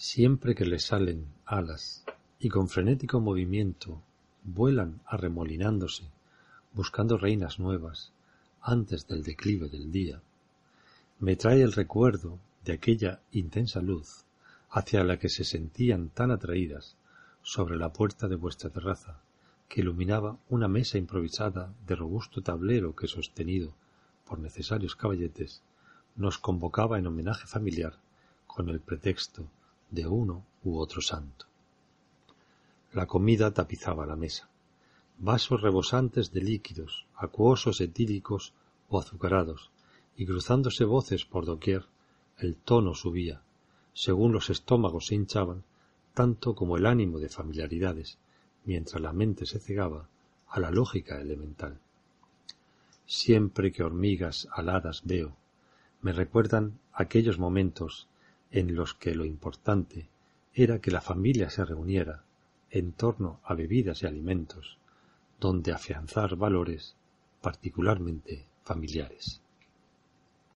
Siempre que le salen alas y con frenético movimiento vuelan arremolinándose, buscando reinas nuevas antes del declive del día, me trae el recuerdo de aquella intensa luz hacia la que se sentían tan atraídas sobre la puerta de vuestra terraza, que iluminaba una mesa improvisada de robusto tablero que sostenido por necesarios caballetes nos convocaba en homenaje familiar con el pretexto de uno u otro santo. La comida tapizaba la mesa. Vasos rebosantes de líquidos, acuosos, etílicos o azucarados, y cruzándose voces por doquier, el tono subía, según los estómagos se hinchaban, tanto como el ánimo de familiaridades, mientras la mente se cegaba a la lógica elemental. Siempre que hormigas aladas veo, me recuerdan aquellos momentos en los que lo importante era que la familia se reuniera en torno a bebidas y alimentos, donde afianzar valores particularmente familiares.